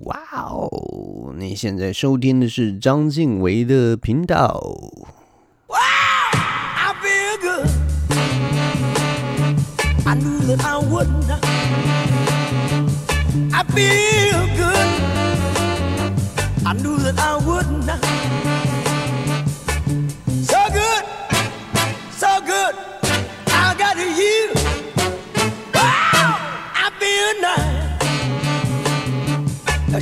哇哦！你现在收听的是张静维的频道。I feel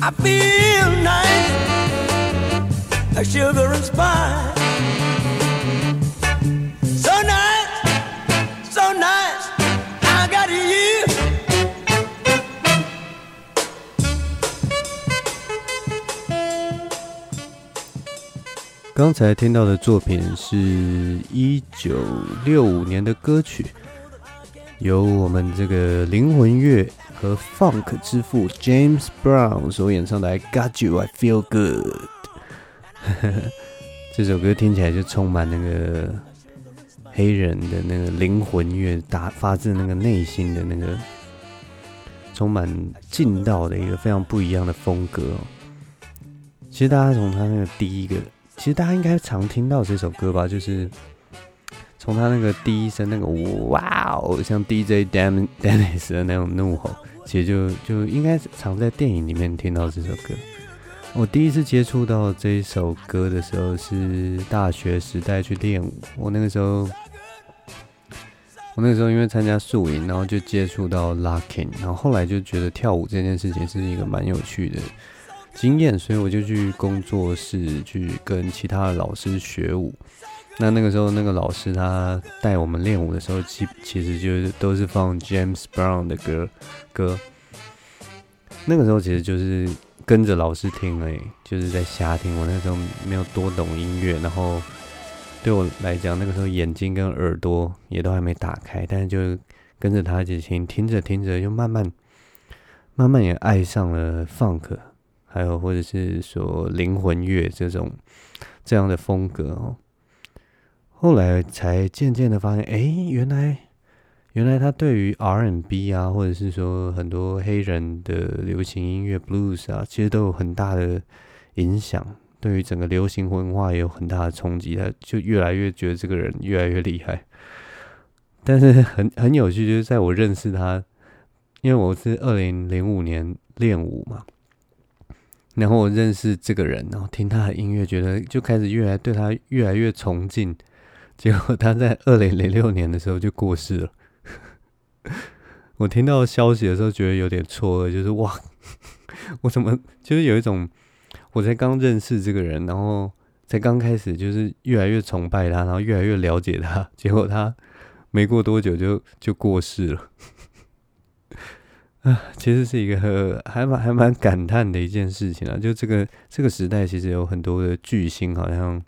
I feel nice，I feel the response。刚才听到的作品是一九六五年的歌曲，由我们这个灵魂乐和 Funk 之父 James Brown 所演唱的《I Got You, I Feel Good 》。这首歌听起来就充满那个黑人的那个灵魂乐，打发自那个内心的那个充满劲道的一个非常不一样的风格。其实大家从他那个第一个。其实大家应该常听到这首歌吧，就是从他那个第一声那个哇哦，像 DJ Dan Dennis 的那种怒吼，其实就就应该常在电影里面听到这首歌。我第一次接触到这一首歌的时候是大学时代去练舞，我那个时候，我那个时候因为参加宿营，然后就接触到 Locking，然后后来就觉得跳舞这件事情是一个蛮有趣的。经验，所以我就去工作室去跟其他的老师学舞。那那个时候，那个老师他带我们练舞的时候，其其实就是都是放 James Brown 的歌歌。那个时候其实就是跟着老师听而已，就是在瞎听。我那时候没有多懂音乐，然后对我来讲，那个时候眼睛跟耳朵也都还没打开，但是就跟着他一起听，听着听着，就慢慢慢慢也爱上了 Funk。还有，或者是说灵魂乐这种这样的风格哦，后来才渐渐的发现，哎，原来原来他对于 R&B 啊，或者是说很多黑人的流行音乐 Blues 啊，其实都有很大的影响，对于整个流行文化也有很大的冲击。他就越来越觉得这个人越来越厉害。但是很很有趣，就是在我认识他，因为我是二零零五年练舞嘛。然后我认识这个人，然后听他的音乐，觉得就开始越来对他越来越崇敬。结果他在二零零六年的时候就过世了。我听到消息的时候，觉得有点错愕，就是哇，我怎么就是有一种我才刚认识这个人，然后才刚开始就是越来越崇拜他，然后越来越了解他，结果他没过多久就就过世了。啊，其实是一个还蛮还蛮感叹的一件事情啊！就这个这个时代，其实有很多的巨星，好像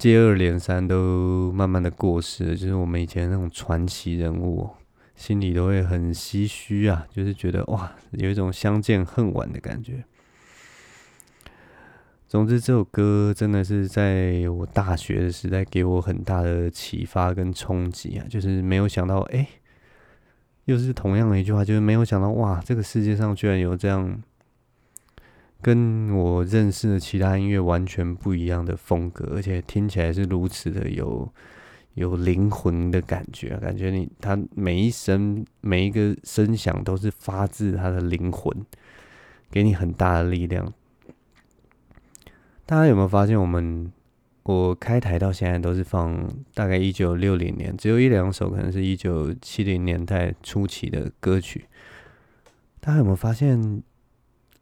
接二连三都慢慢的过世了。就是我们以前那种传奇人物，心里都会很唏嘘啊，就是觉得哇，有一种相见恨晚的感觉。总之，这首歌真的是在我大学的时代给我很大的启发跟冲击啊！就是没有想到，哎。又是同样的一句话，就是没有想到哇，这个世界上居然有这样跟我认识的其他音乐完全不一样的风格，而且听起来是如此的有有灵魂的感觉，感觉你他每一声每一个声响都是发自他的灵魂，给你很大的力量。大家有没有发现我们？我开台到现在都是放大概一九六零年，只有一两首可能是一九七零年代初期的歌曲。大家有没有发现，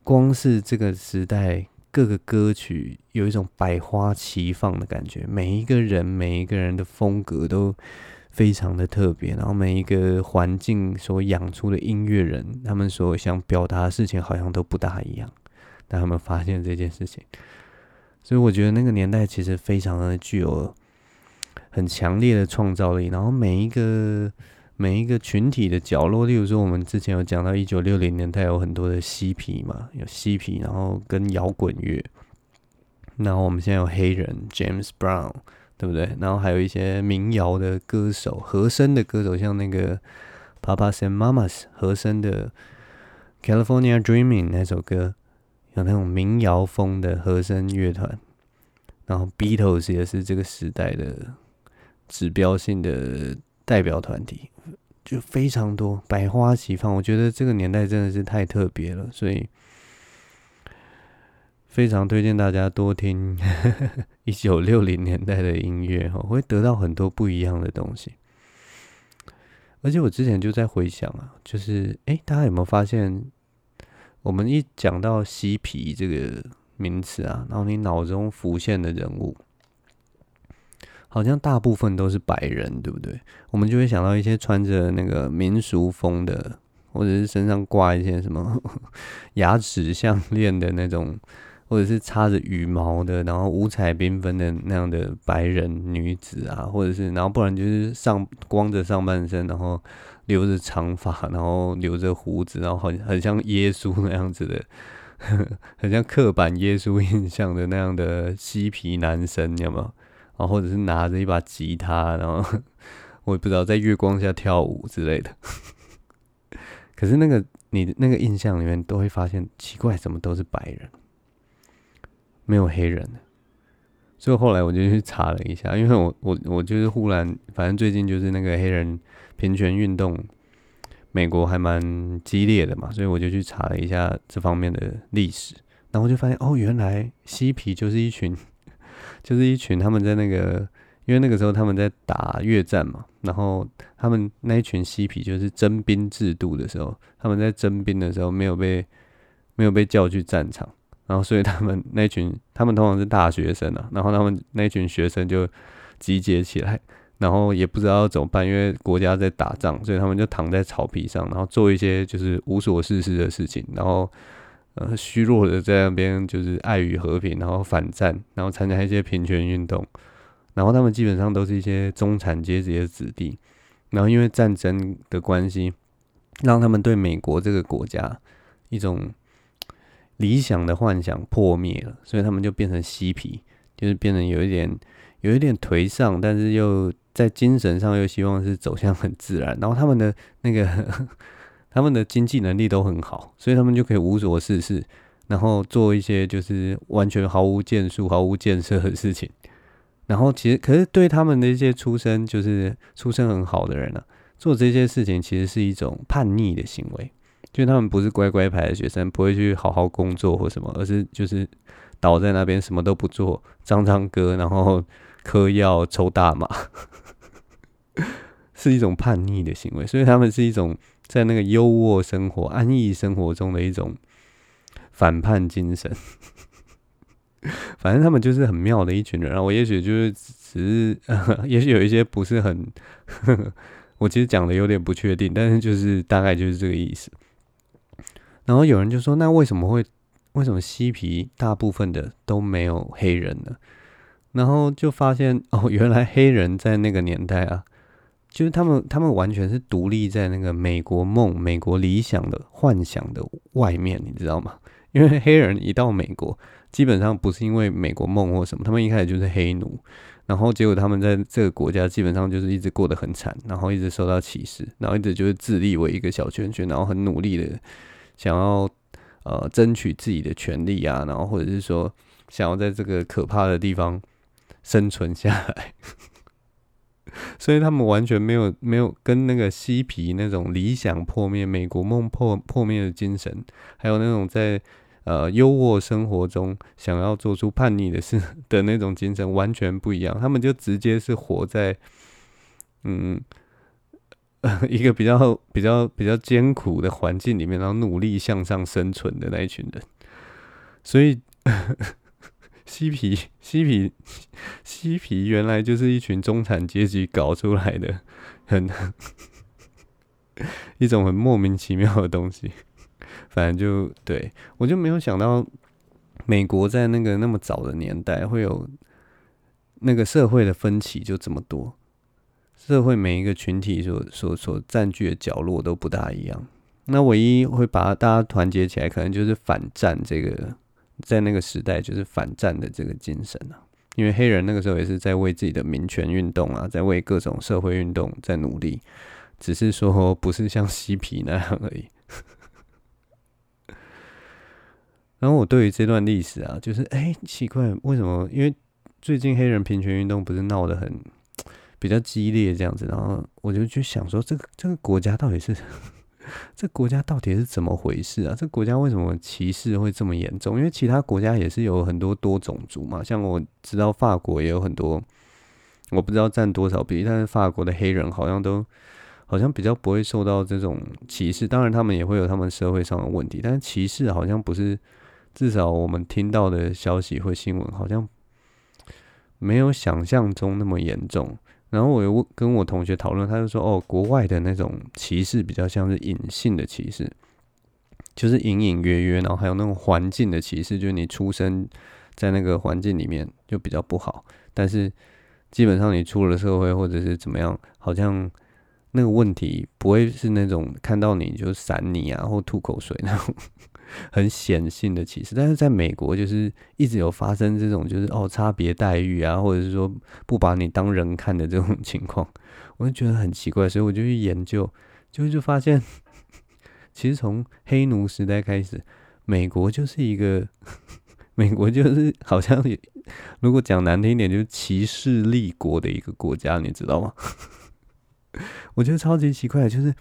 光是这个时代各个歌曲有一种百花齐放的感觉，每一个人每一个人的风格都非常的特别，然后每一个环境所养出的音乐人，他们所想表达的事情好像都不大一样，但他们发现这件事情，所以我觉得那个年代其实非常的具有很强烈的创造力，然后每一个。每一个群体的角落，例如说，我们之前有讲到一九六零年代有很多的嬉皮嘛，有嬉皮，然后跟摇滚乐，然后我们现在有黑人 James Brown，对不对？然后还有一些民谣的歌手、和声的歌手，像那个 Papas and Mamas 和声的 California Dreaming 那首歌，有那种民谣风的和声乐团，然后 Beatles 也是这个时代的指标性的代表团体。就非常多，百花齐放。我觉得这个年代真的是太特别了，所以非常推荐大家多听 一九六零年代的音乐，哈，会得到很多不一样的东西。而且我之前就在回想啊，就是哎，大家有没有发现，我们一讲到嬉皮这个名词啊，然后你脑中浮现的人物。好像大部分都是白人，对不对？我们就会想到一些穿着那个民俗风的，或者是身上挂一些什么 牙齿项链的那种，或者是插着羽毛的，然后五彩缤纷的那样的白人女子啊，或者是，然后不然就是上光着上半身，然后留着长发，然后留着胡子，然后很很像耶稣那样子的，呵 呵很像刻板耶稣印象的那样的嬉皮男生，有没有？然后或者是拿着一把吉他，然后我也不知道在月光下跳舞之类的。可是那个你那个印象里面都会发现奇怪，怎么都是白人，没有黑人。所以后来我就去查了一下，因为我我我就是忽然，反正最近就是那个黑人平权运动，美国还蛮激烈的嘛，所以我就去查了一下这方面的历史，然后就发现哦，原来嬉皮就是一群。就是一群他们在那个，因为那个时候他们在打越战嘛，然后他们那一群嬉皮就是征兵制度的时候，他们在征兵的时候没有被没有被叫去战场，然后所以他们那群他们通常是大学生啊，然后他们那群学生就集结起来，然后也不知道怎么办，因为国家在打仗，所以他们就躺在草皮上，然后做一些就是无所事事的事情，然后。呃，虚弱的在那边就是爱与和平，然后反战，然后参加一些平权运动，然后他们基本上都是一些中产阶级的子弟，然后因为战争的关系，让他们对美国这个国家一种理想的幻想破灭了，所以他们就变成嬉皮，就是变成有一点有一点颓丧，但是又在精神上又希望是走向很自然，然后他们的那个。他们的经济能力都很好，所以他们就可以无所事事，然后做一些就是完全毫无建树、毫无建设的事情。然后其实，可是对他们的一些出身就是出身很好的人呢、啊，做这些事情其实是一种叛逆的行为，就他们不是乖乖牌的学生，不会去好好工作或什么，而是就是倒在那边什么都不做，唱唱歌，然后嗑药、抽大麻，是一种叛逆的行为。所以他们是一种。在那个优渥生活、安逸生活中的一种反叛精神，反正他们就是很妙的一群人。然后我也许就是只是，也许有一些不是很，我其实讲的有点不确定，但是就是大概就是这个意思。然后有人就说：“那为什么会为什么嬉皮大部分的都没有黑人呢？”然后就发现哦，原来黑人在那个年代啊。就是他们，他们完全是独立在那个美国梦、美国理想的幻想的外面，你知道吗？因为黑人一到美国，基本上不是因为美国梦或什么，他们一开始就是黑奴，然后结果他们在这个国家基本上就是一直过得很惨，然后一直受到歧视，然后一直就是自立为一个小圈圈，然后很努力的想要呃争取自己的权利啊，然后或者是说想要在这个可怕的地方生存下来。所以他们完全没有没有跟那个嬉皮那种理想破灭、美国梦破破灭的精神，还有那种在呃优渥生活中想要做出叛逆的事的那种精神完全不一样。他们就直接是活在嗯 一个比较比较比较艰苦的环境里面，然后努力向上生存的那一群人。所以嬉皮嬉皮嬉皮原来就是一群中产阶级搞出来的，很一种很莫名其妙的东西。反正就对，我就没有想到美国在那个那么早的年代会有那个社会的分歧就这么多，社会每一个群体所所所占据的角落都不大一样。那唯一会把大家团结起来，可能就是反战这个，在那个时代就是反战的这个精神啊。因为黑人那个时候也是在为自己的民权运动啊，在为各种社会运动在努力，只是说不是像嬉皮那样而已。然后我对于这段历史啊，就是哎，奇怪，为什么？因为最近黑人平权运动不是闹得很比较激烈这样子，然后我就去想说，这个这个国家到底是？这国家到底是怎么回事啊？这国家为什么歧视会这么严重？因为其他国家也是有很多多种族嘛，像我知道法国也有很多，我不知道占多少比例，但是法国的黑人好像都好像比较不会受到这种歧视。当然，他们也会有他们社会上的问题，但是歧视好像不是，至少我们听到的消息或新闻好像没有想象中那么严重。然后我又跟我同学讨论，他就说：“哦，国外的那种歧视比较像是隐性的歧视，就是隐隐约约，然后还有那种环境的歧视，就是你出生在那个环境里面就比较不好，但是基本上你出了社会或者是怎么样，好像那个问题不会是那种看到你就闪你啊或吐口水那种。”很显性的歧视，但是在美国就是一直有发生这种，就是哦差别待遇啊，或者是说不把你当人看的这种情况，我就觉得很奇怪，所以我就去研究，就就发现，其实从黑奴时代开始，美国就是一个，美国就是好像如果讲难听一点，就是歧视立国的一个国家，你知道吗？我觉得超级奇怪，就是。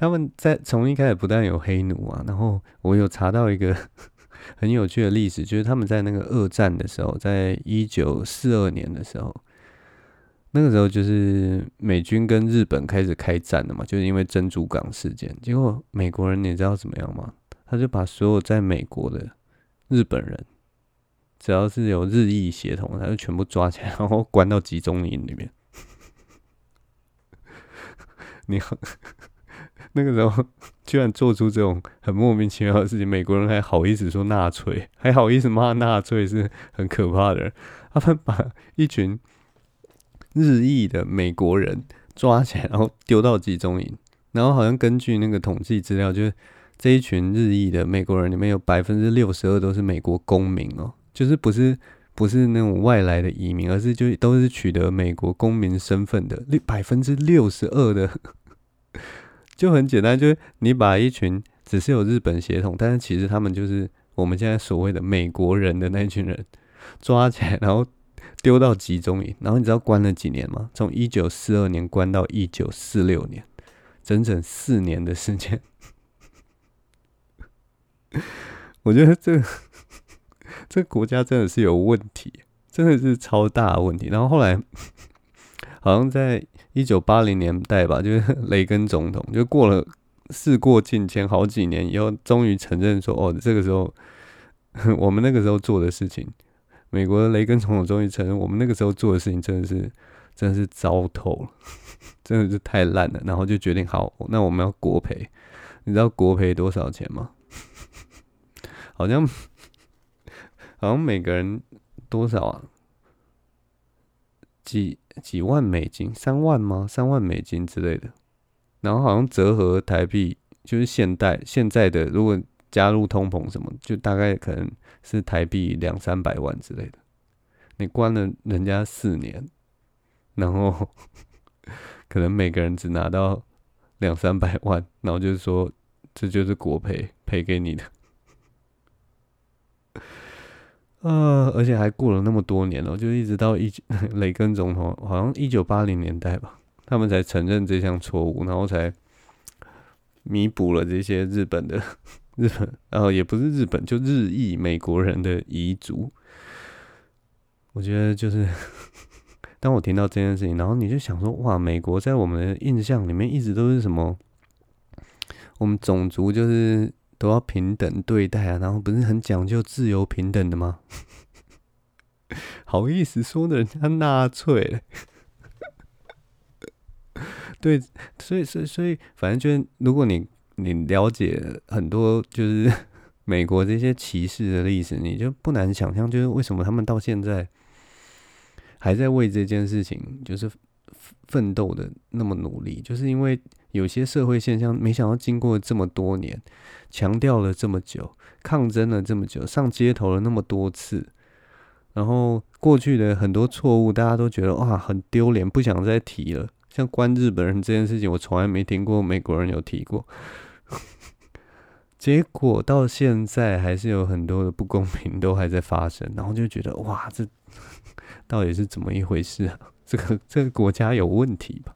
他们在从一开始不但有黑奴啊，然后我有查到一个 很有趣的历史，就是他们在那个二战的时候，在一九四二年的时候，那个时候就是美军跟日本开始开战了嘛，就是因为珍珠港事件。结果美国人你知道怎么样吗？他就把所有在美国的日本人，只要是有日裔血统，他就全部抓起来，然后关到集中营里面。你好。那个时候居然做出这种很莫名其妙的事情，美国人还好意思说纳粹，还好意思骂纳粹是很可怕的。他们把一群日裔的美国人抓起来，然后丢到集中营，然后好像根据那个统计资料，就是这一群日裔的美国人里面有百分之六十二都是美国公民哦，就是不是不是那种外来的移民，而是就都是取得美国公民身份的，六百分之六十二的。就很简单，就是你把一群只是有日本血统，但是其实他们就是我们现在所谓的美国人的那群人抓起来，然后丢到集中营，然后你知道关了几年吗？从一九四二年关到一九四六年，整整四年的时间。我觉得这 这国家真的是有问题，真的是超大的问题。然后后来 好像在。一九八零年代吧，就是 雷根总统，就过了事过境迁好几年以后，终于承认说：“哦，这个时候 我们那个时候做的事情，美国的雷根总统终于承认，我们那个时候做的事情真的是真的是糟透了，真的是太烂了。”然后就决定好，那我们要国赔。你知道国赔多少钱吗？好像好像每个人多少啊？几？几万美金，三万吗？三万美金之类的，然后好像折合台币，就是现代现在的，如果加入通膨什么，就大概可能是台币两三百万之类的。你关了人家四年，然后 可能每个人只拿到两三百万，然后就是说这就是国赔赔给你的。呃，而且还过了那么多年了，就一直到一 雷根总统，好像一九八零年代吧，他们才承认这项错误，然后才弥补了这些日本的日本，呃也不是日本，就日裔美国人的遗族。我觉得就是，当我听到这件事情，然后你就想说，哇，美国在我们的印象里面一直都是什么？我们种族就是都要平等对待啊，然后不是很讲究自由平等的吗？好意思说人家纳粹，对，所以所以所以，反正就是如果你你了解很多就是 美国这些歧视的历史，你就不难想象，就是为什么他们到现在还在为这件事情就是奋斗的那么努力，就是因为有些社会现象，没想到经过这么多年，强调了这么久，抗争了这么久，上街头了那么多次。然后过去的很多错误，大家都觉得哇很丢脸，不想再提了。像关日本人这件事情，我从来没听过美国人有提过。结果到现在还是有很多的不公平都还在发生，然后就觉得哇，这 到底是怎么一回事啊？这个这个国家有问题吧？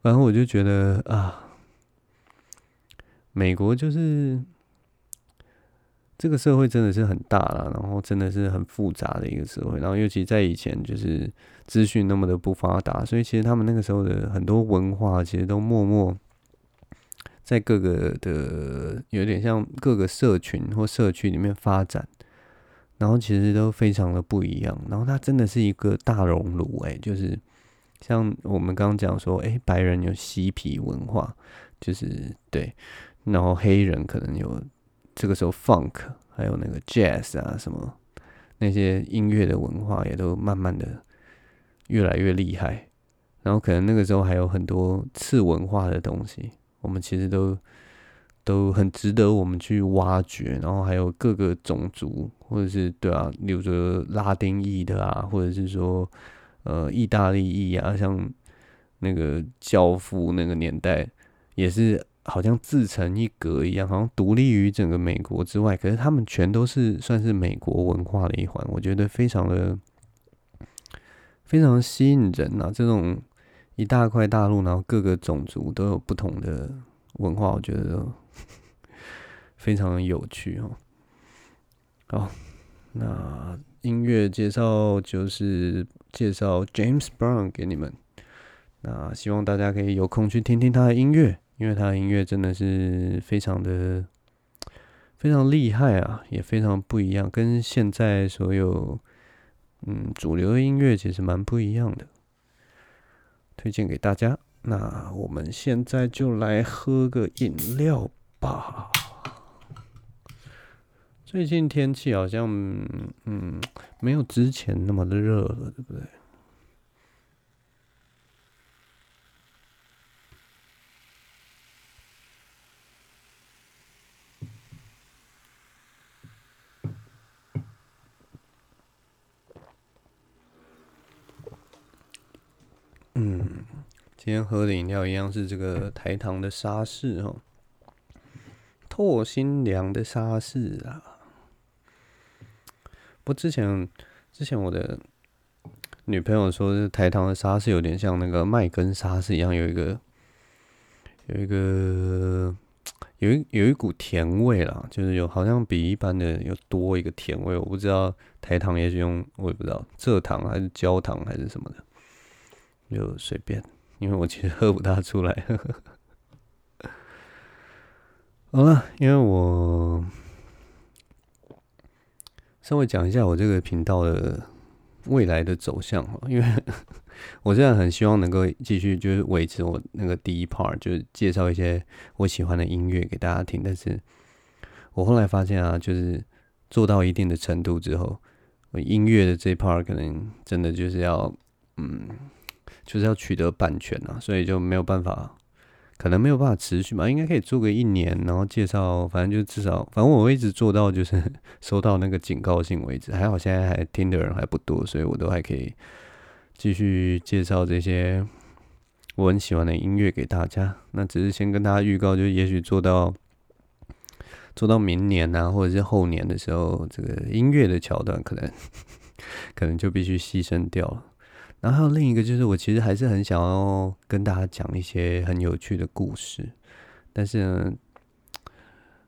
然后我就觉得啊，美国就是。这个社会真的是很大了，然后真的是很复杂的一个社会，然后尤其在以前就是资讯那么的不发达，所以其实他们那个时候的很多文化其实都默默在各个的有点像各个社群或社区里面发展，然后其实都非常的不一样，然后它真的是一个大熔炉，哎，就是像我们刚刚讲说，哎，白人有嬉皮文化，就是对，然后黑人可能有。这个时候，funk 还有那个 jazz 啊，什么那些音乐的文化也都慢慢的越来越厉害。然后可能那个时候还有很多次文化的东西，我们其实都都很值得我们去挖掘。然后还有各个种族，或者是对啊，比如说拉丁裔的啊，或者是说呃意大利裔啊，像那个教父那个年代也是。好像自成一格一样，好像独立于整个美国之外。可是他们全都是算是美国文化的一环，我觉得非常的非常吸引人啊！这种一大块大陆，然后各个种族都有不同的文化，我觉得非常的有趣哦。好，那音乐介绍就是介绍 James Brown 给你们。那希望大家可以有空去听听他的音乐。因为他的音乐真的是非常的非常厉害啊，也非常不一样，跟现在所有嗯主流的音乐其实蛮不一样的，推荐给大家。那我们现在就来喝个饮料吧。最近天气好像嗯没有之前那么的热了，对不对？嗯，今天喝的饮料一样是这个台糖的沙士哦，透心凉的沙士啊。不，之前之前我的女朋友说，是台糖的沙士有点像那个麦根沙士一样，有一个有一个有一有一股甜味啦，就是有好像比一般的有多一个甜味。我不知道台糖也是用，我也不知道蔗糖还是焦糖还是什么的。就随便，因为我其实喝不大出来。好了，因为我稍微讲一下我这个频道的未来的走向，因为 我现在很希望能够继续就是维持我那个第一 part，就是介绍一些我喜欢的音乐给大家听。但是我后来发现啊，就是做到一定的程度之后，音乐的这 part 可能真的就是要嗯。就是要取得版权啊，所以就没有办法，可能没有办法持续嘛，应该可以做个一年，然后介绍，反正就至少，反正我会一直做到就是 收到那个警告信为止。还好现在还听的人还不多，所以我都还可以继续介绍这些我很喜欢的音乐给大家。那只是先跟大家预告，就也许做到做到明年啊，或者是后年的时候，这个音乐的桥段可能 可能就必须牺牲掉了。然后还有另一个，就是我其实还是很想要跟大家讲一些很有趣的故事，但是呢，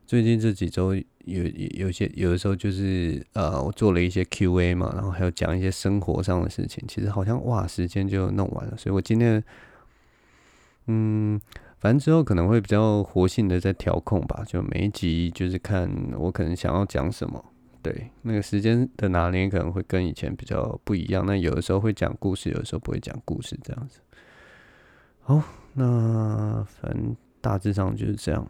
最近这几周有有些有的时候就是呃，我做了一些 Q&A 嘛，然后还有讲一些生活上的事情，其实好像哇，时间就弄完了，所以我今天嗯，反正之后可能会比较活性的在调控吧，就每一集就是看我可能想要讲什么，对，那个时间的拿捏可能会跟以前比较不一样。那有的时候会讲故事，有的时候不会讲故事，这样子。好，那反正大致上就是这样。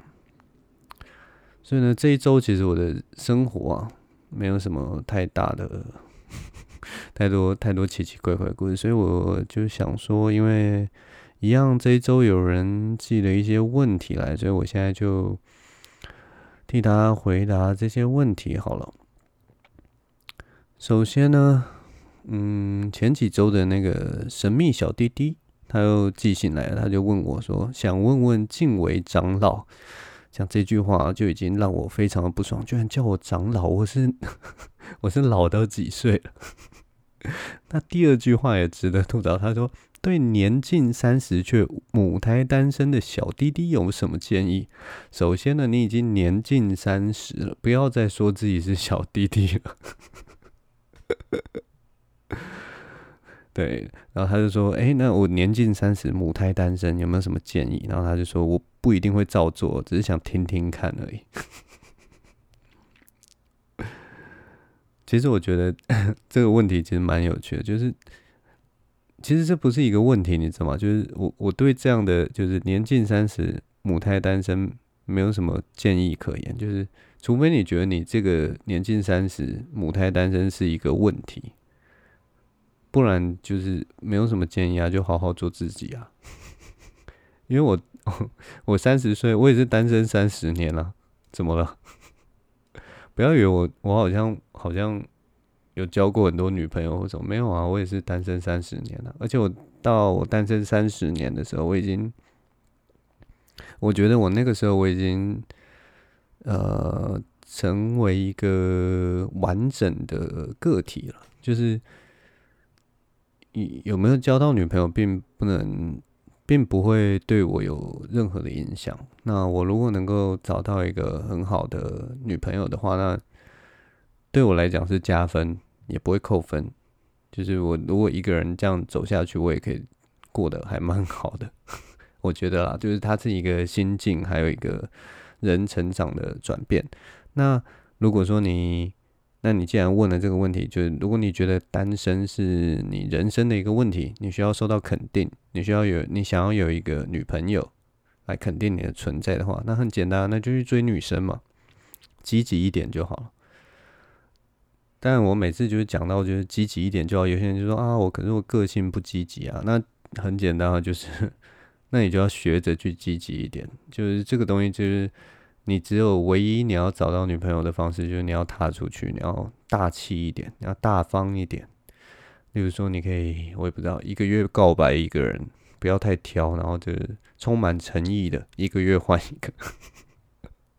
所以呢，这一周其实我的生活啊，没有什么太大的、太多太多奇奇怪怪的故事，所以我就想说，因为。一样，这一周有人寄了一些问题来，所以我现在就替他回答这些问题好了。首先呢，嗯，前几周的那个神秘小弟弟，他又寄信来了，他就问我说：“想问问静为长老，像这句话就已经让我非常的不爽，居然叫我长老，我是 我是老到几岁了？” 那第二句话也值得吐槽，他说。对年近三十却母胎单身的小弟弟有什么建议？首先呢，你已经年近三十了，不要再说自己是小弟弟了。对，然后他就说：“哎，那我年近三十，母胎单身，有没有什么建议？”然后他就说：“我不一定会照做，只是想听听看而已。”其实我觉得 这个问题其实蛮有趣的，就是。其实这不是一个问题，你知道吗？就是我我对这样的就是年近三十母胎单身没有什么建议可言，就是除非你觉得你这个年近三十母胎单身是一个问题，不然就是没有什么建议啊，就好好做自己啊。因为我我三十岁，我也是单身三十年了，怎么了？不要以为我我好像好像。有交过很多女朋友或者没有啊？我也是单身三十年了，而且我到我单身三十年的时候，我已经，我觉得我那个时候我已经，呃，成为一个完整的个体了。就是，有没有交到女朋友，并不能，并不会对我有任何的影响。那我如果能够找到一个很好的女朋友的话，那对我来讲是加分。也不会扣分，就是我如果一个人这样走下去，我也可以过得还蛮好的。我觉得啦，就是他是一个心境，还有一个人成长的转变。那如果说你，那你既然问了这个问题，就是如果你觉得单身是你人生的一个问题，你需要受到肯定，你需要有你想要有一个女朋友来肯定你的存在的话，那很简单，那就去追女生嘛，积极一点就好了。但我每次就是讲到就是积极一点就好，有些人就说啊，我可是我个性不积极啊。那很简单啊，就是那你就要学着去积极一点。就是这个东西，就是你只有唯一你要找到女朋友的方式，就是你要踏出去，你要大气一点，你要大方一点。例如说，你可以我也不知道，一个月告白一个人，不要太挑，然后就是充满诚意的，一个月换一个。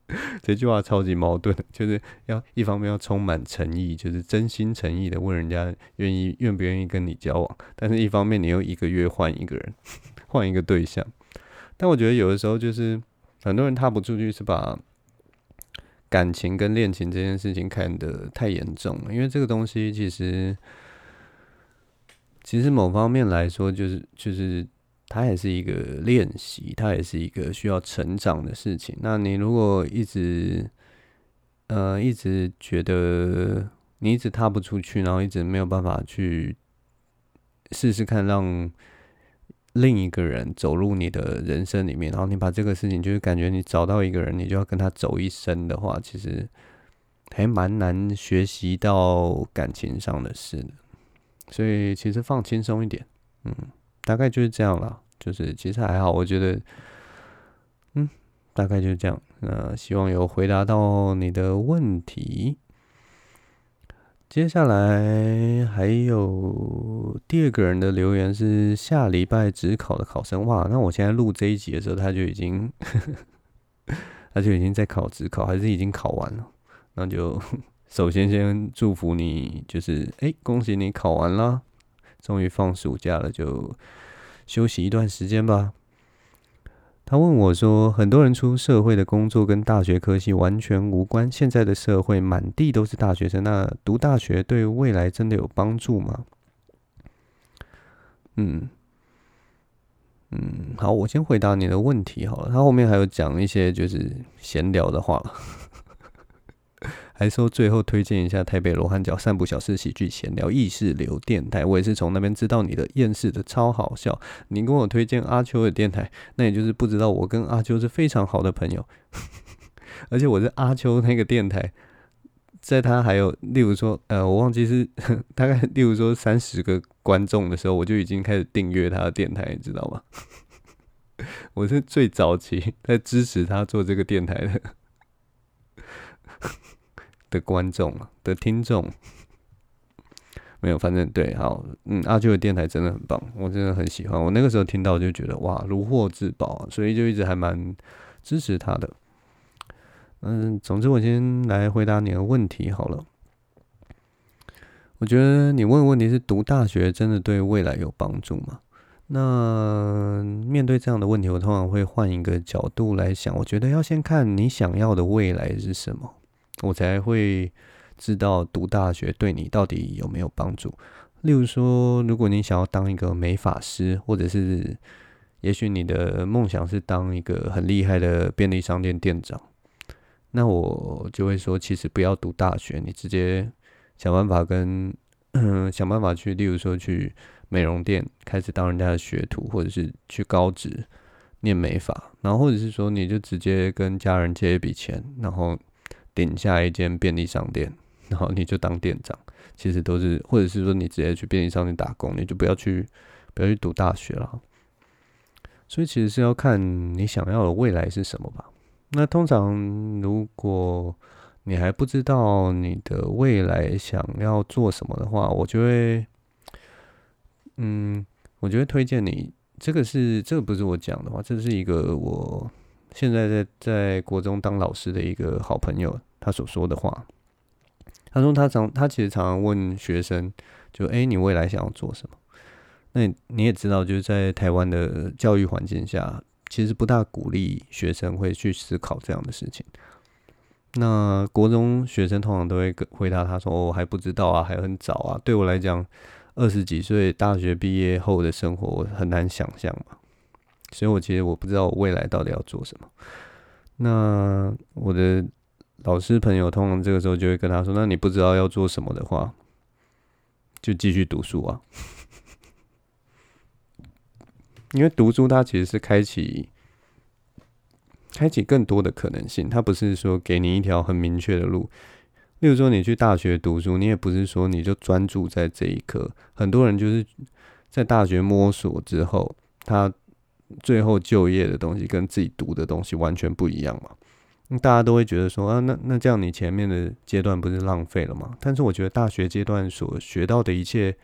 这句话超级矛盾，就是要一方面要充满诚意，就是真心诚意的问人家愿意愿不愿意跟你交往，但是一方面你又一个月换一个人，换一个对象。但我觉得有的时候就是很多人踏不出去，是把感情跟恋情这件事情看得太严重了，因为这个东西其实其实某方面来说，就是就是。它也是一个练习，它也是一个需要成长的事情。那你如果一直，呃，一直觉得你一直踏不出去，然后一直没有办法去试试看让另一个人走入你的人生里面，然后你把这个事情就是感觉你找到一个人，你就要跟他走一生的话，其实还蛮难学习到感情上的事的。所以其实放轻松一点，嗯。大概就是这样了，就是其实还好，我觉得，嗯，大概就是这样。那希望有回答到你的问题。接下来还有第二个人的留言是下礼拜指考的考生，哇，那我现在录这一集的时候，他就已经，他就已经在考指考，还是已经考完了？那就 首先先祝福你，就是哎、恭喜你考完了。终于放暑假了，就休息一段时间吧。他问我说：“很多人出社会的工作跟大学科系完全无关，现在的社会满地都是大学生，那读大学对未来真的有帮助吗？”嗯，嗯，好，我先回答你的问题好了。他后面还有讲一些就是闲聊的话，还说最后推荐一下台北罗汉角散步小事喜剧闲聊意识流电台。我也是从那边知道你的厌世的超好笑。你跟我推荐阿秋的电台，那也就是不知道我跟阿秋是非常好的朋友，而且我是阿秋那个电台。在他还有，例如说，呃，我忘记是 大概，例如说三十个观众的时候，我就已经开始订阅他的电台，你知道吗？我是最早期在支持他做这个电台的的观众的听众，没有，反正对，好，嗯，阿秋的电台真的很棒，我真的很喜欢。我那个时候听到就觉得哇，如获至宝，所以就一直还蛮支持他的。嗯，总之我先来回答你的问题好了。我觉得你问的问题是读大学真的对未来有帮助吗？那面对这样的问题，我通常会换一个角度来想。我觉得要先看你想要的未来是什么，我才会知道读大学对你到底有没有帮助。例如说，如果你想要当一个美发师，或者是也许你的梦想是当一个很厉害的便利商店店长。那我就会说，其实不要读大学，你直接想办法跟 想办法去，例如说去美容店开始当人家的学徒，或者是去高职念美发，然后或者是说你就直接跟家人借一笔钱，然后顶下一间便利商店，然后你就当店长。其实都是，或者是说你直接去便利商店打工，你就不要去不要去读大学了。所以其实是要看你想要的未来是什么吧。那通常，如果你还不知道你的未来想要做什么的话，我就会，嗯，我就会推荐你。这个是这个不是我讲的话，这是一个我现在在在国中当老师的一个好朋友他所说的话。他说他常他其实常常问学生，就诶，你未来想要做什么？那你也知道，就是在台湾的教育环境下。其实不大鼓励学生会去思考这样的事情。那国中学生通常都会回答他说：“我还不知道啊，还很早啊。”对我来讲，二十几岁大学毕业后的生活我很难想象嘛。所以我其实我不知道我未来到底要做什么。那我的老师朋友通常这个时候就会跟他说：“那你不知道要做什么的话，就继续读书啊。”因为读书，它其实是开启、开启更多的可能性。它不是说给你一条很明确的路。例如说，你去大学读书，你也不是说你就专注在这一科。很多人就是在大学摸索之后，他最后就业的东西跟自己读的东西完全不一样嘛。大家都会觉得说啊，那那这样你前面的阶段不是浪费了吗？但是我觉得大学阶段所学到的一切。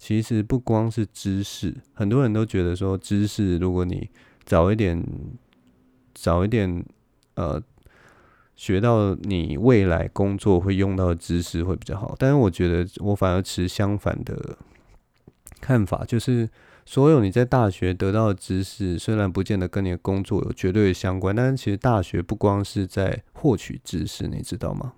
其实不光是知识，很多人都觉得说知识，如果你早一点、早一点，呃，学到你未来工作会用到的知识会比较好。但是我觉得我反而持相反的看法，就是所有你在大学得到的知识，虽然不见得跟你的工作有绝对的相关，但是其实大学不光是在获取知识，你知道吗？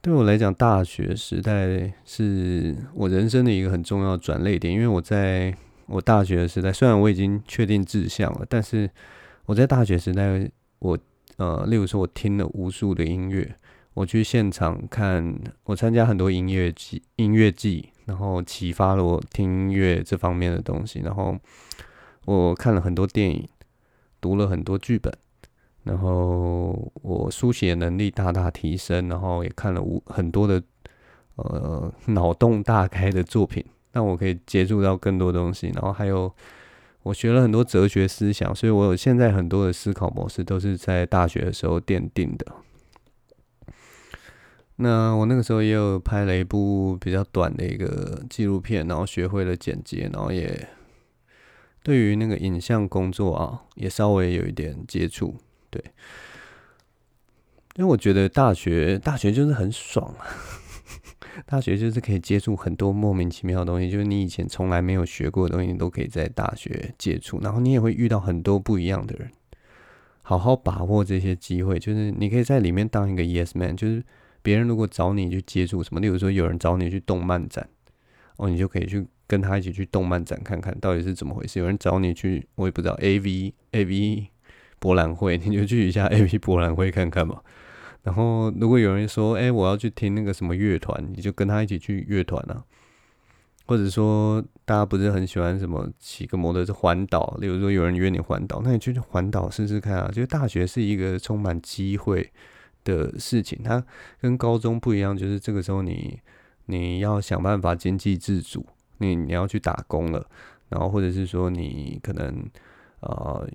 对我来讲，大学时代是我人生的一个很重要的转捩点。因为我在我大学的时代，虽然我已经确定志向了，但是我在大学时代，我呃，例如说，我听了无数的音乐，我去现场看，我参加很多音乐季，音乐季，然后启发了我听音乐这方面的东西。然后我看了很多电影，读了很多剧本。然后我书写能力大大提升，然后也看了无很多的呃脑洞大开的作品，让我可以接触到更多东西。然后还有我学了很多哲学思想，所以我有现在很多的思考模式都是在大学的时候奠定的。那我那个时候也有拍了一部比较短的一个纪录片，然后学会了剪辑，然后也对于那个影像工作啊，也稍微有一点接触。对，因为我觉得大学大学就是很爽啊，大学就是可以接触很多莫名其妙的东西，就是你以前从来没有学过的东西，你都可以在大学接触，然后你也会遇到很多不一样的人，好好把握这些机会，就是你可以在里面当一个 yes man，就是别人如果找你去接触什么，例如说有人找你去动漫展，哦，你就可以去。跟他一起去动漫展看看到底是怎么回事。有人找你去，我也不知道 A V A V 博览会，你就去一下 A V 博览会看看嘛。然后如果有人说，哎、我要去听那个什么乐团，你就跟他一起去乐团啊。或者说，大家不是很喜欢什么骑个摩托车环岛？例如说，有人约你环岛，那你去环岛试试看啊！就是大学是一个充满机会的事情，它跟高中不一样，就是这个时候你你要想办法经济自主，你你要去打工了，然后或者是说你可能呃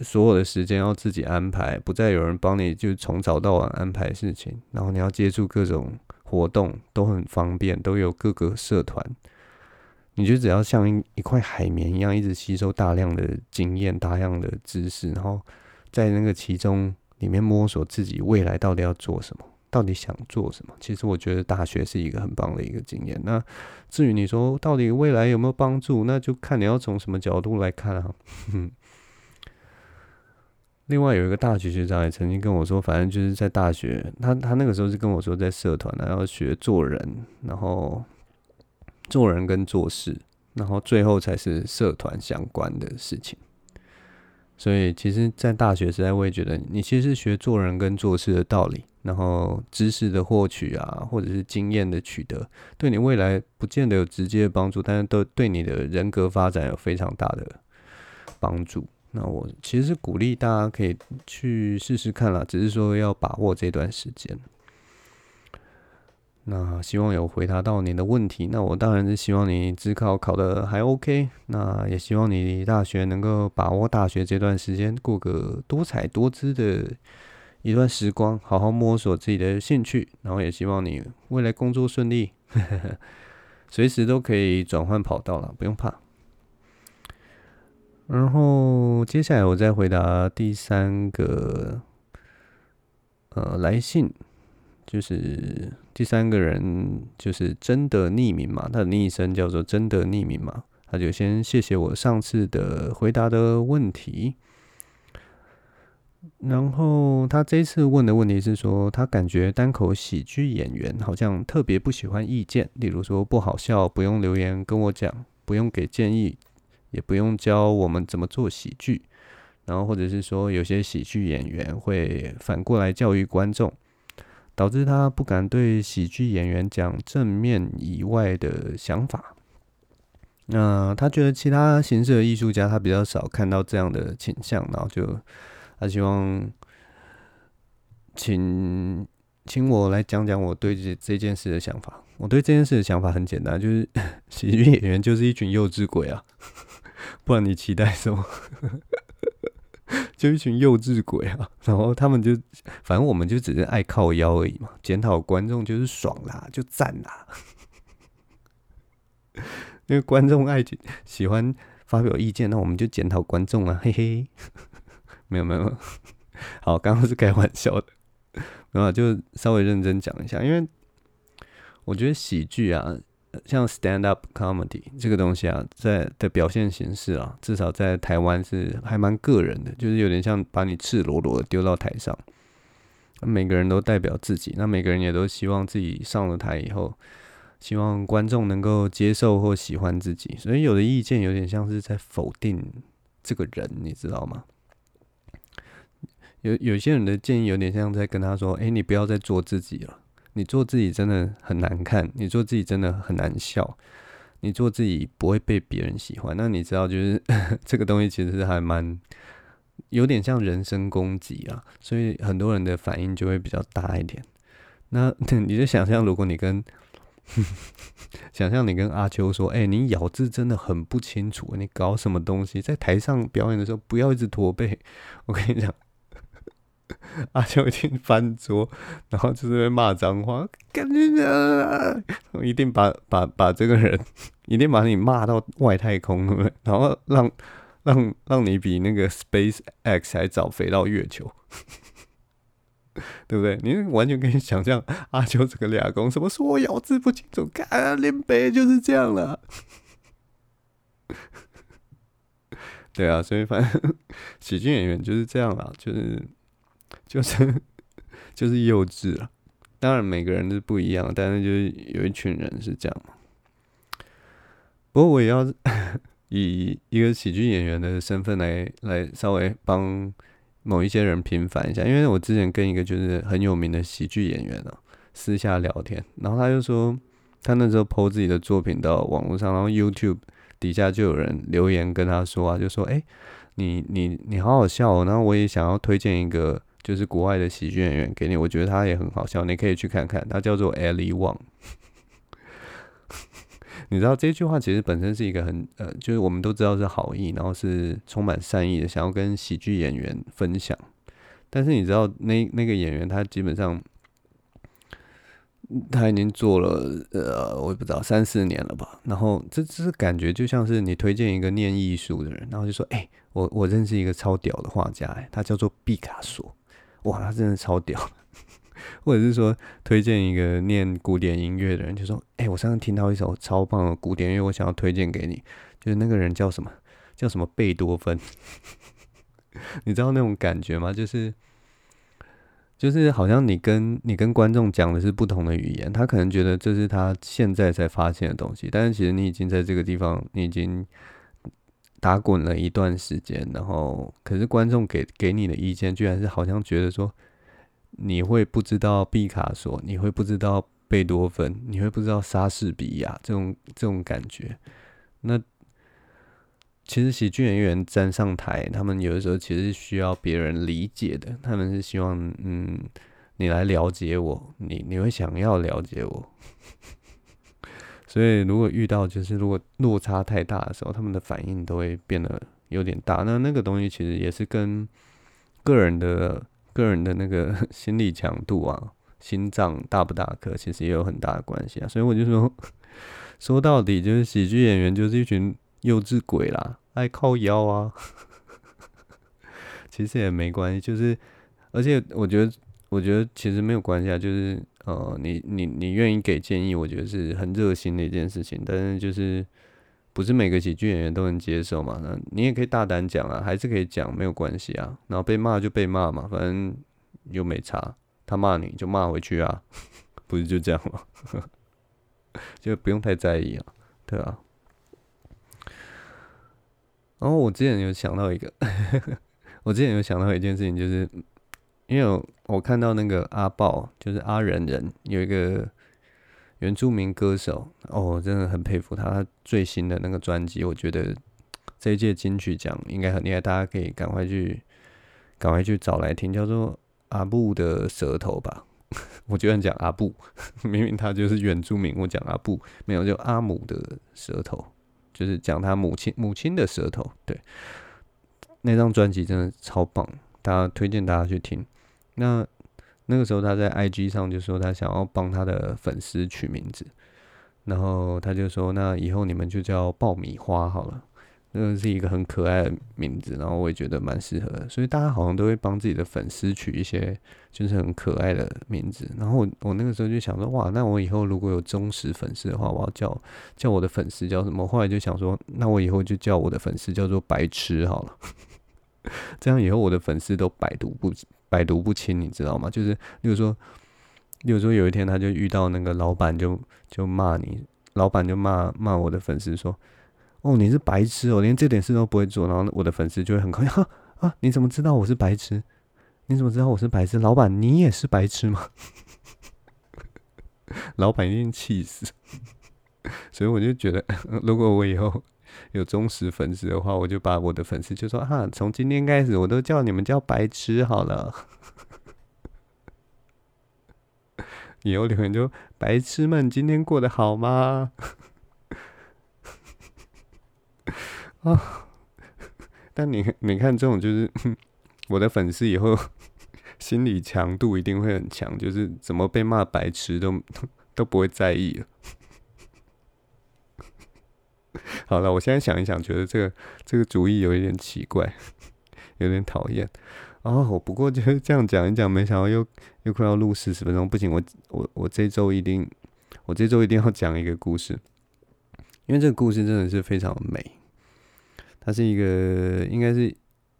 所有的时间要自己安排，不再有人帮你就从早到晚安排事情，然后你要接触各种。活动都很方便，都有各个社团。你就只要像一一块海绵一样，一直吸收大量的经验、大量的知识，然后在那个其中里面摸索自己未来到底要做什么，到底想做什么。其实我觉得大学是一个很棒的一个经验。那至于你说到底未来有没有帮助，那就看你要从什么角度来看啊。另外有一个大学学长也曾经跟我说，反正就是在大学，他他那个时候是跟我说在社团，然后学做人，然后做人跟做事，然后最后才是社团相关的事情。所以其实，在大学时代，我也觉得你其实是学做人跟做事的道理，然后知识的获取啊，或者是经验的取得，对你未来不见得有直接的帮助，但是都对你的人格发展有非常大的帮助。那我其实是鼓励大家可以去试试看啦，只是说要把握这段时间。那希望有回答到您的问题。那我当然是希望你自考考的还 OK。那也希望你大学能够把握大学这段时间，过个多彩多姿的一段时光，好好摸索自己的兴趣。然后也希望你未来工作顺利，随时都可以转换跑道了，不用怕。然后接下来我再回答第三个呃来信，就是第三个人就是真的匿名嘛，他的昵称叫做真的匿名嘛，他就先谢谢我上次的回答的问题。然后他这次问的问题是说，他感觉单口喜剧演员好像特别不喜欢意见，例如说不好笑不用留言跟我讲，不用给建议。也不用教我们怎么做喜剧，然后或者是说有些喜剧演员会反过来教育观众，导致他不敢对喜剧演员讲正面以外的想法。那他觉得其他形式的艺术家他比较少看到这样的倾向，然后就他希望请请我来讲讲我对这这件事的想法。我对这件事的想法很简单，就是 喜剧演员就是一群幼稚鬼啊。不然你期待什么？就一群幼稚鬼啊！然后他们就，反正我们就只是爱靠腰而已嘛。检讨观众就是爽啦，就赞啦。因为观众爱喜欢发表意见，那我们就检讨观众啊，嘿嘿。没有没有，好，刚刚是开玩笑的，没有，就稍微认真讲一下，因为我觉得喜剧啊。像 stand up comedy 这个东西啊，在的表现形式啊，至少在台湾是还蛮个人的，就是有点像把你赤裸裸的丢到台上，每个人都代表自己，那每个人也都希望自己上了台以后，希望观众能够接受或喜欢自己，所以有的意见有点像是在否定这个人，你知道吗？有有些人的建议有点像在跟他说：“哎，你不要再做自己了。”你做自己真的很难看，你做自己真的很难笑，你做自己不会被别人喜欢。那你知道，就是 这个东西其实还蛮有点像人身攻击啊，所以很多人的反应就会比较大一点。那 你就想象，如果你跟 想象你跟阿秋说：“哎、你咬字真的很不清楚，你搞什么东西？在台上表演的时候不要一直驼背。”我跟你讲。阿秋一定翻桌，然后就是会骂脏话，感觉啊，我一定把把把这个人，一定把你骂到外太空，对不对？然后让让让你比那个 Space X 还早飞到月球，对不对？你完全可以想象阿秋这个俩公什么说我咬字不清楚，看林北就是这样了。对啊，所以反正喜剧演员就是这样啦，就是。就是 就是幼稚了，当然每个人都不一样，但是就是有一群人是这样嘛。不过我也要 以一个喜剧演员的身份来来稍微帮某一些人平反一下，因为我之前跟一个就是很有名的喜剧演员啊私下聊天，然后他就说他那时候 po 自己的作品到网络上，然后 YouTube 底下就有人留言跟他说啊，就说哎、你你你好好笑哦，然后我也想要推荐一个就是国外的喜剧演员给你，我觉得他也很好笑，你可以去看看，他叫做 Ali Wong。你知道这句话其实本身是一个很呃，就是我们都知道是好意，然后是充满善意的，想要跟喜剧演员分享。但是你知道那那个演员他基本上他已经做了呃，我也不知道三四年了吧。然后这这是感觉就像是你推荐一个念艺术的人，然后就说：“哎，我我认识一个超屌的画家，哎，他叫做毕卡索，哇，他真的超屌。”或者是说推荐一个念古典音乐的人，就说：“哎、我上次听到一首超棒的古典音乐，我想要推荐给你。就是那个人叫什么？叫什么贝多芬？你知道那种感觉吗？就是就是好像你跟你跟观众讲的是不同的语言，他可能觉得这是他现在才发现的东西，但是其实你已经在这个地方，你已经打滚了一段时间，然后可是观众给给你的意见，居然是好像觉得说。”你会不知道毕卡索，你会不知道贝多芬，你会不知道莎士比亚这种这种感觉。那其实喜剧演员站上台，他们有的时候其实是需要别人理解的，他们是希望嗯你来了解我，你你会想要了解我。所以如果遇到就是如果落差太大的时候，他们的反应都会变得有点大。那那个东西其实也是跟个人的。个人的那个 心理强度啊，心脏大不大颗，其实也有很大的关系啊。所以我就说，说到底就是喜剧演员就是一群幼稚鬼啦，爱靠腰啊。其实也没关系，就是而且我觉得，我觉得其实没有关系啊。就是呃，你你你愿意给建议，我觉得是很热心的一件事情。但是就是。不是每个喜剧演员都能接受嘛？那你也可以大胆讲啊，还是可以讲，没有关系啊。然后被骂就被骂嘛，反正又没差。他骂你就骂回去啊，不是就这样吗？就不用太在意啊，对啊。然后我之前有想到一个，我之前有想到一件事情，就是因为我，看到那个阿豹，就是阿人人有一个。原住民歌手哦，真的很佩服他。他最新的那个专辑，我觉得这一届金曲奖应该很厉害，大家可以赶快去赶快去找来听，叫做阿布的舌头吧。我居然讲阿布，明明他就是原住民，我讲阿布没有，就阿姆的舌头，就是讲他母亲母亲的舌头。对，那张专辑真的超棒，大家推荐大家去听。那。那个时候他在 IG 上就说他想要帮他的粉丝取名字，然后他就说，那以后你们就叫爆米花好了，那个是一个很可爱的名字，然后我也觉得蛮适合的，所以大家好像都会帮自己的粉丝取一些就是很可爱的名字。然后我我那个时候就想说，哇，那我以后如果有忠实粉丝的话，我要叫叫我的粉丝叫什么？后来就想说，那我以后就叫我的粉丝叫做白痴好了，这样以后我的粉丝都百毒不百毒不侵，你知道吗？就是，例如说，例如说，有一天他就遇到那个老板，就就骂你，老板就骂骂我的粉丝说：“哦，你是白痴哦，连这点事都不会做。”然后我的粉丝就会很高兴啊，你怎么知道我是白痴？你怎么知道我是白痴？老板，你也是白痴吗？老板一定气死。所以我就觉得，如果我以后。有忠实粉丝的话，我就把我的粉丝就说哈，从今天开始我都叫你们叫白痴好了。以后留言就白痴们今天过得好吗？啊！但你你看这种就是我的粉丝以后心理强度一定会很强，就是怎么被骂白痴都都不会在意了。好了，我现在想一想，觉得这个这个主意有一点奇怪，有点讨厌。哦，不过就是这样讲一讲，没想到又又快要录四十分钟，不行，我我我这周一定，我这周一定要讲一个故事，因为这个故事真的是非常美。它是一个应该是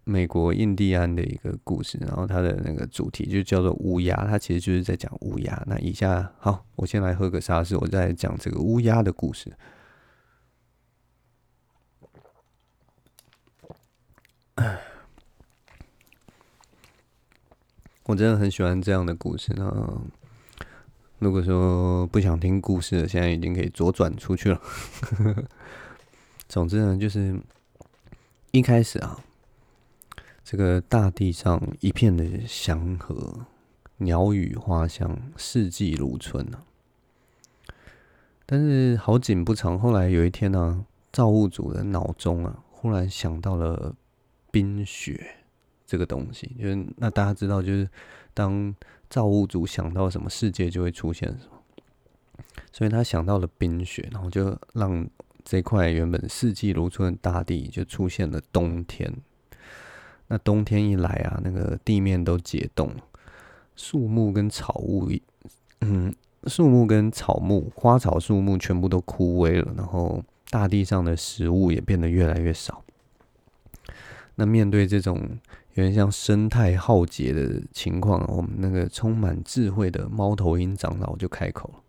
美国印第安的一个故事，然后它的那个主题就叫做乌鸦，它其实就是在讲乌鸦。那以下好，我先来喝个沙士，我再讲这个乌鸦的故事。我真的很喜欢这样的故事呢。如果说不想听故事了，现在已经可以左转出去了。总之呢，就是一开始啊，这个大地上一片的祥和，鸟语花香，四季如春啊。但是好景不长，后来有一天呢、啊，造物主的脑中啊，忽然想到了冰雪这个东西，就是那大家知道，就是当。造物主想到什么，世界就会出现什么，所以他想到了冰雪，然后就让这块原本四季如春的大地就出现了冬天。那冬天一来啊，那个地面都结冻，树木跟草木，嗯，树木跟草木、花草树木全部都枯萎了，然后大地上的食物也变得越来越少。那面对这种有点像生态浩劫的情况，我们那个充满智慧的猫头鹰长老就开口了。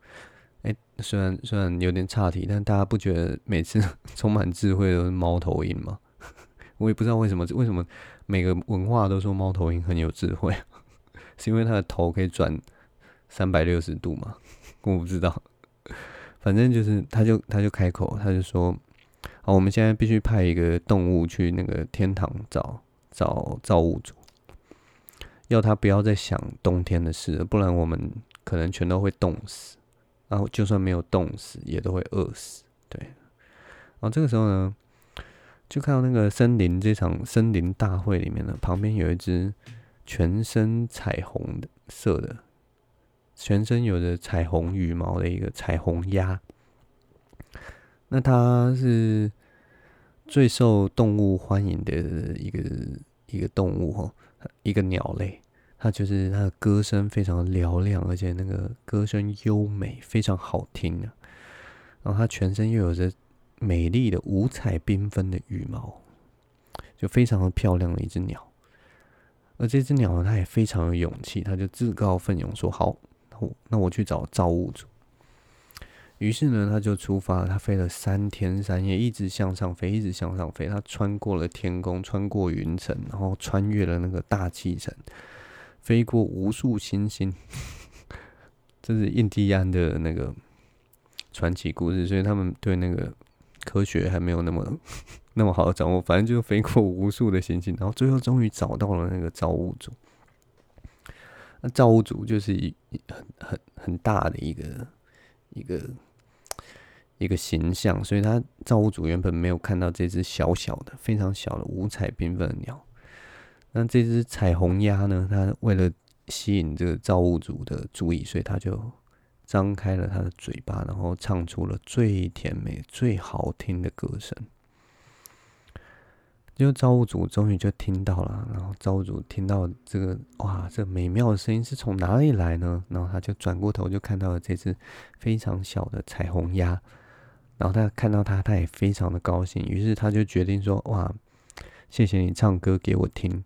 哎，虽然虽然有点岔题，但大家不觉得每次 充满智慧都是猫头鹰吗？我也不知道为什么，为什么每个文化都说猫头鹰很有智慧，是因为它的头可以转三百六十度吗？我不知道，反正就是他就他就开口，他就说：好，我们现在必须派一个动物去那个天堂找。找造物主，要他不要再想冬天的事，不然我们可能全都会冻死。然后就算没有冻死，也都会饿死。对。然后这个时候呢，就看到那个森林这场森林大会里面呢，旁边有一只全身彩虹的色的，全身有着彩虹羽毛的一个彩虹鸭。那它是。最受动物欢迎的一个一个动物哦，一个鸟类，它就是它的歌声非常嘹亮，而且那个歌声优美，非常好听啊。然后它全身又有着美丽的五彩缤纷的羽毛，就非常的漂亮的一只鸟。而这只鸟呢，它也非常有勇气，它就自告奋勇说：“好，那我去找造物主。”于是呢，他就出发，他飞了三天三夜，一直向上飞，一直向上飞。他穿过了天空，穿过云层，然后穿越了那个大气层，飞过无数星星。这是印第安的那个传奇故事，所以他们对那个科学还没有那么 那么好的掌握。反正就飞过无数的星星，然后最后终于找到了那个造物主。那造物主就是一很很很大的一个一个。一个形象，所以他造物主原本没有看到这只小小的、非常小的、五彩缤纷的鸟。那这只彩虹鸭呢？它为了吸引这个造物主的注意，所以它就张开了它的嘴巴，然后唱出了最甜美、最好听的歌声。就造物主终于就听到了，然后造物主听到这个哇，这美妙的声音是从哪里来呢？然后他就转过头，就看到了这只非常小的彩虹鸭。然后他看到他，他也非常的高兴，于是他就决定说：“哇，谢谢你唱歌给我听，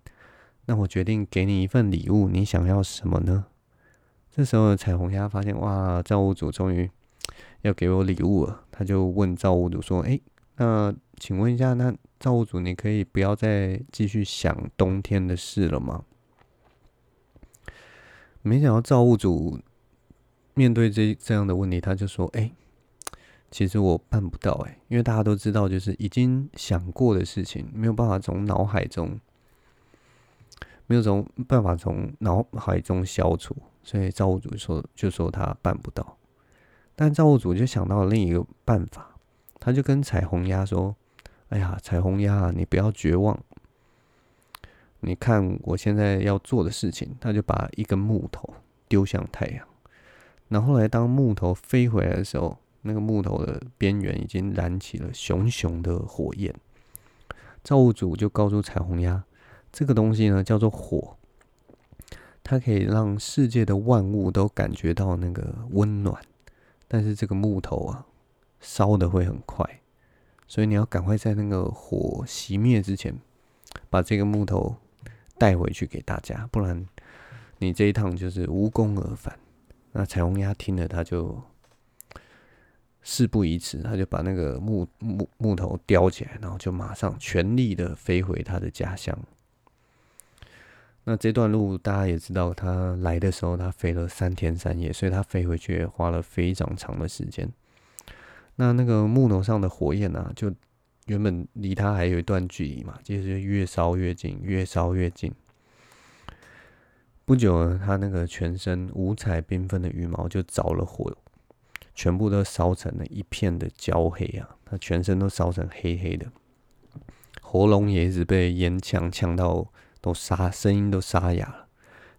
那我决定给你一份礼物，你想要什么呢？”这时候彩虹鸭发现，哇，造物主终于要给我礼物了，他就问造物主说：“哎，那请问一下，那造物主，你可以不要再继续想冬天的事了吗？”没想到造物主面对这这样的问题，他就说：“哎。”其实我办不到哎，因为大家都知道，就是已经想过的事情，没有办法从脑海中，没有从办法从脑海中消除，所以造物主说就说他办不到。但造物主就想到了另一个办法，他就跟彩虹鸭说：“哎呀，彩虹鸭，你不要绝望，你看我现在要做的事情。”他就把一根木头丢向太阳，然后来当木头飞回来的时候。那个木头的边缘已经燃起了熊熊的火焰，造物主就告诉彩虹鸭，这个东西呢叫做火，它可以让世界的万物都感觉到那个温暖，但是这个木头啊烧得会很快，所以你要赶快在那个火熄灭之前，把这个木头带回去给大家，不然你这一趟就是无功而返。那彩虹鸭听了，他就。事不宜迟，他就把那个木木木头叼起来，然后就马上全力的飞回他的家乡。那这段路大家也知道，他来的时候他飞了三天三夜，所以他飞回去花了非常长的时间。那那个木头上的火焰啊，就原本离他还有一段距离嘛，接着越烧越近，越烧越近。不久呢，他那个全身五彩缤纷的羽毛就着了火。全部都烧成了一片的焦黑啊！他全身都烧成黑黑的，喉咙也一直被烟呛呛到都沙，声音都沙哑了。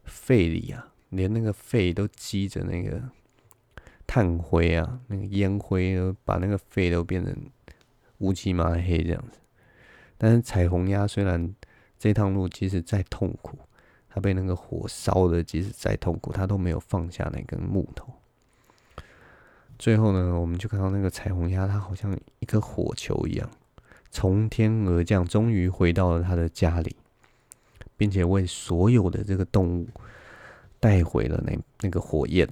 肺里啊，连那个肺都积着那个炭灰啊，那个烟灰把那个肺都变成乌漆嘛黑这样子。但是彩虹鸭虽然这趟路即使再痛苦，它被那个火烧的即使再痛苦，它都没有放下那根木头。最后呢，我们就看到那个彩虹鸭，它好像一颗火球一样，从天而降，终于回到了它的家里，并且为所有的这个动物带回了那那个火焰。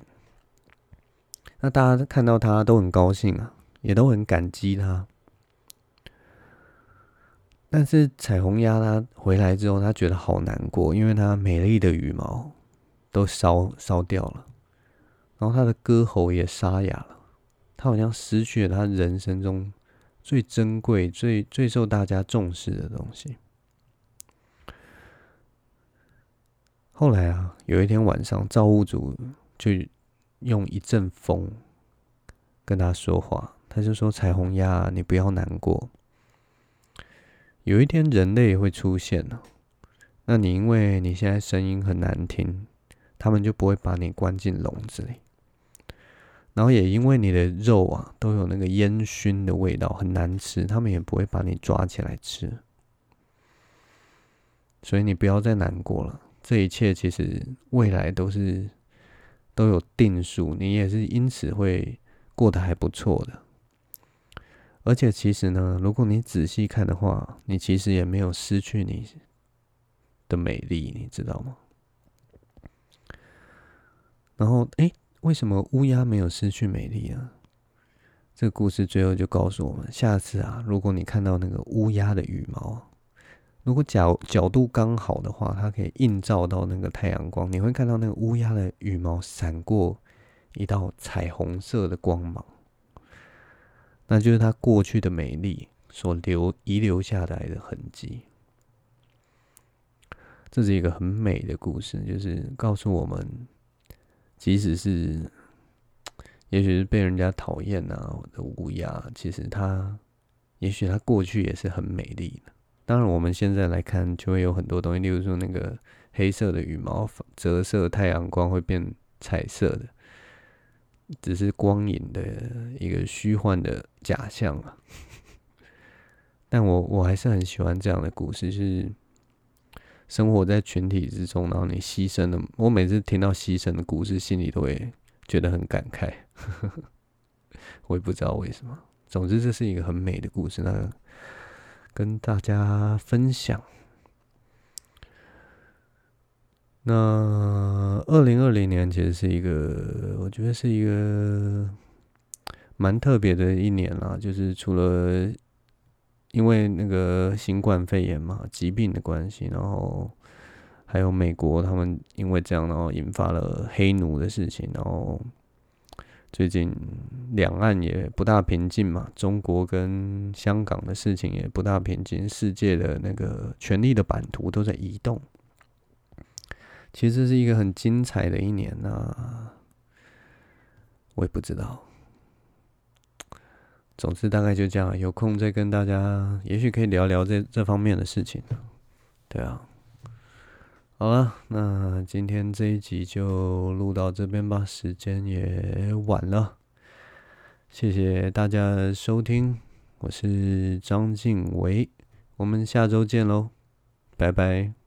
那大家看到它都很高兴啊，也都很感激它。但是彩虹鸭它回来之后，它觉得好难过，因为它美丽的羽毛都烧烧掉了，然后它的歌喉也沙哑了。他好像失去了他人生中最珍贵、最最受大家重视的东西。后来啊，有一天晚上，造物主就用一阵风跟他说话，他就说：“彩虹鸭，你不要难过，有一天人类会出现了，那你因为你现在声音很难听，他们就不会把你关进笼子里。”然后也因为你的肉啊都有那个烟熏的味道，很难吃，他们也不会把你抓起来吃。所以你不要再难过了，这一切其实未来都是都有定数，你也是因此会过得还不错的。而且其实呢，如果你仔细看的话，你其实也没有失去你的美丽，你知道吗？然后诶。为什么乌鸦没有失去美丽啊？这个故事最后就告诉我们：下次啊，如果你看到那个乌鸦的羽毛，如果角角度刚好的话，它可以映照到那个太阳光，你会看到那个乌鸦的羽毛闪过一道彩虹色的光芒，那就是它过去的美丽所留遗留下来的痕迹。这是一个很美的故事，就是告诉我们。即使是，也许是被人家讨厌啊的乌鸦，其实它，也许它过去也是很美丽的。当然，我们现在来看，就会有很多东西，例如说那个黑色的羽毛折射太阳光会变彩色的，只是光影的一个虚幻的假象啊。但我我还是很喜欢这样的故事，是。生活在群体之中，然后你牺牲了。我每次听到牺牲的故事，心里都会觉得很感慨。我也不知道为什么。总之，这是一个很美的故事，那跟大家分享。那二零二零年其实是一个，我觉得是一个蛮特别的一年啦，就是除了。因为那个新冠肺炎嘛，疾病的关系，然后还有美国他们因为这样，然后引发了黑奴的事情，然后最近两岸也不大平静嘛，中国跟香港的事情也不大平静，世界的那个权力的版图都在移动。其实是一个很精彩的一年啊，我也不知道。总之大概就这样，有空再跟大家，也许可以聊聊这这方面的事情。对啊，好了，那今天这一集就录到这边吧，时间也晚了，谢谢大家收听，我是张静唯，我们下周见喽，拜拜。